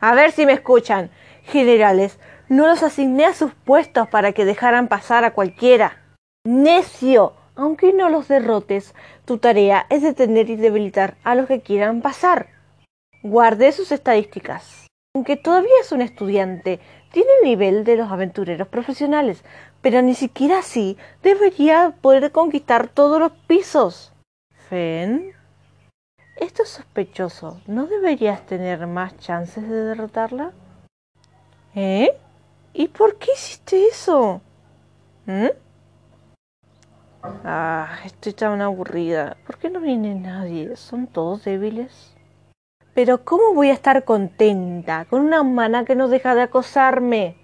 A ver si me escuchan. Generales, no los asigné a sus puestos para que dejaran pasar a cualquiera. Necio. Aunque no los derrotes, tu tarea es detener y debilitar a los que quieran pasar. Guarde sus estadísticas. Aunque todavía es un estudiante, tiene el nivel de los aventureros profesionales, pero ni siquiera así debería poder conquistar todos los pisos. Fen, sospechoso. ¿No deberías tener más chances de derrotarla? ¿Eh? ¿Y por qué hiciste eso? ¿Mm? Ah, estoy tan aburrida. ¿Por qué no viene nadie? ¿Son todos débiles? Pero ¿cómo voy a estar contenta con una humana que no deja de acosarme?